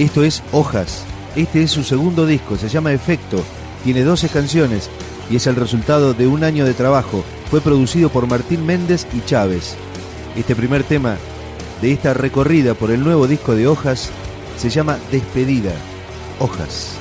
Esto es Hojas. Este es su segundo disco, se llama Efecto. Tiene 12 canciones y es el resultado de un año de trabajo. Fue producido por Martín Méndez y Chávez. Este primer tema de esta recorrida por el nuevo disco de Hojas se llama Despedida. Hojas.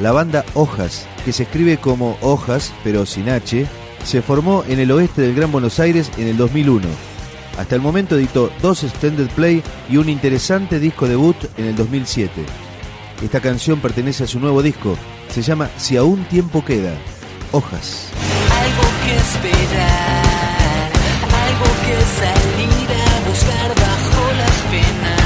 La banda Hojas, que se escribe como Hojas pero sin H, se formó en el oeste del Gran Buenos Aires en el 2001. Hasta el momento editó dos extended play y un interesante disco debut en el 2007. Esta canción pertenece a su nuevo disco, se llama Si aún tiempo queda. Hojas. Algo que esperar, algo que salir a buscar bajo las penas,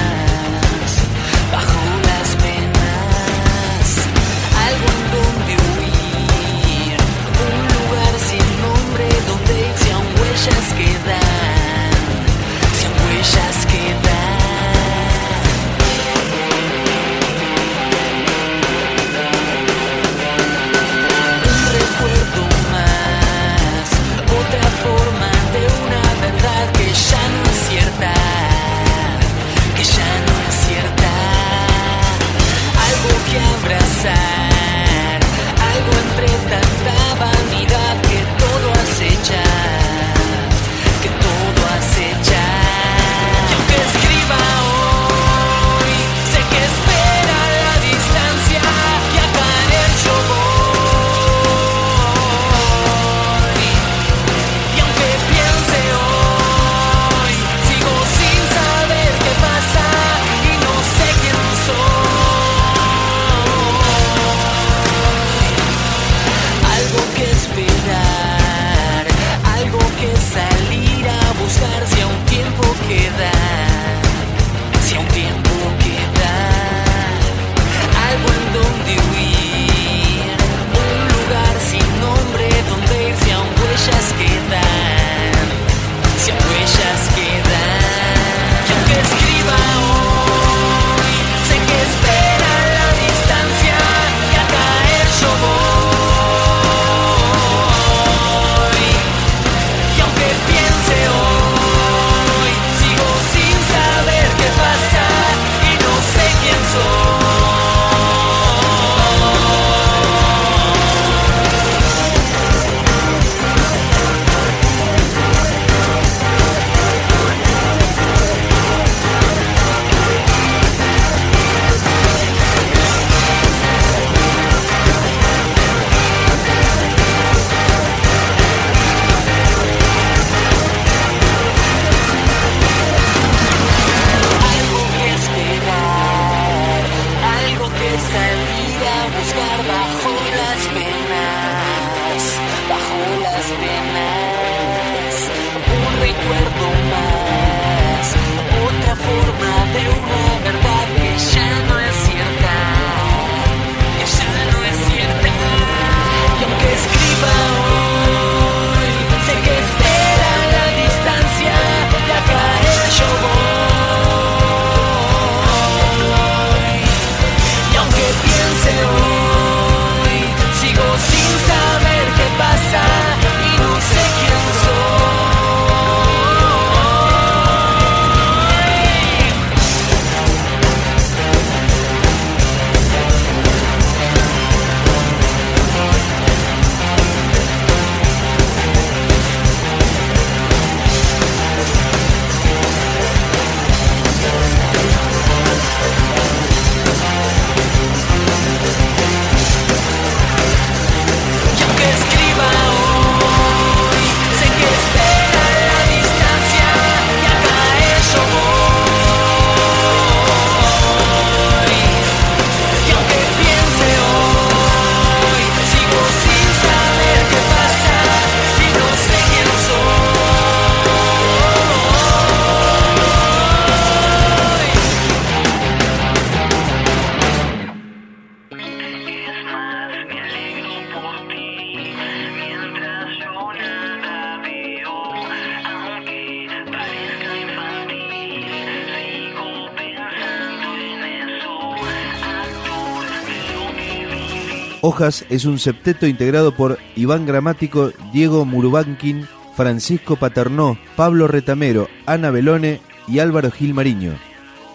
Hojas es un septeto integrado por Iván Gramático, Diego Murubankin, Francisco Paternó, Pablo Retamero, Ana Belone y Álvaro Gil Mariño.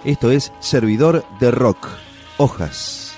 Esto es Servidor de Rock. Hojas.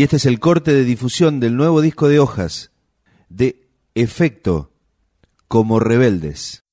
Y este es el corte de difusión del nuevo disco de hojas de Efecto como Rebeldes.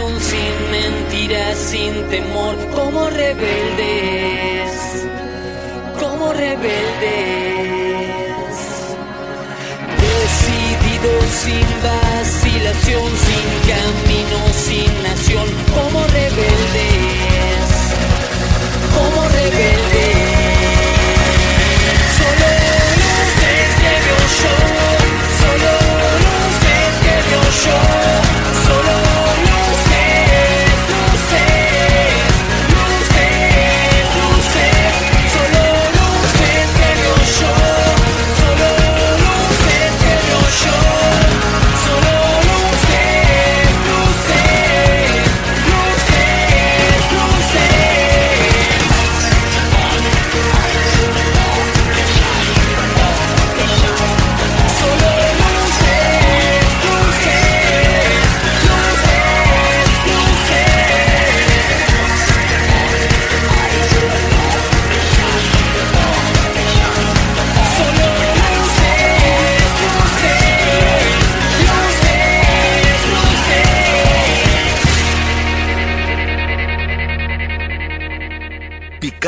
sin mentiras, sin temor,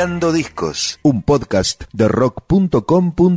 Picando Discos, un podcast de rock.com.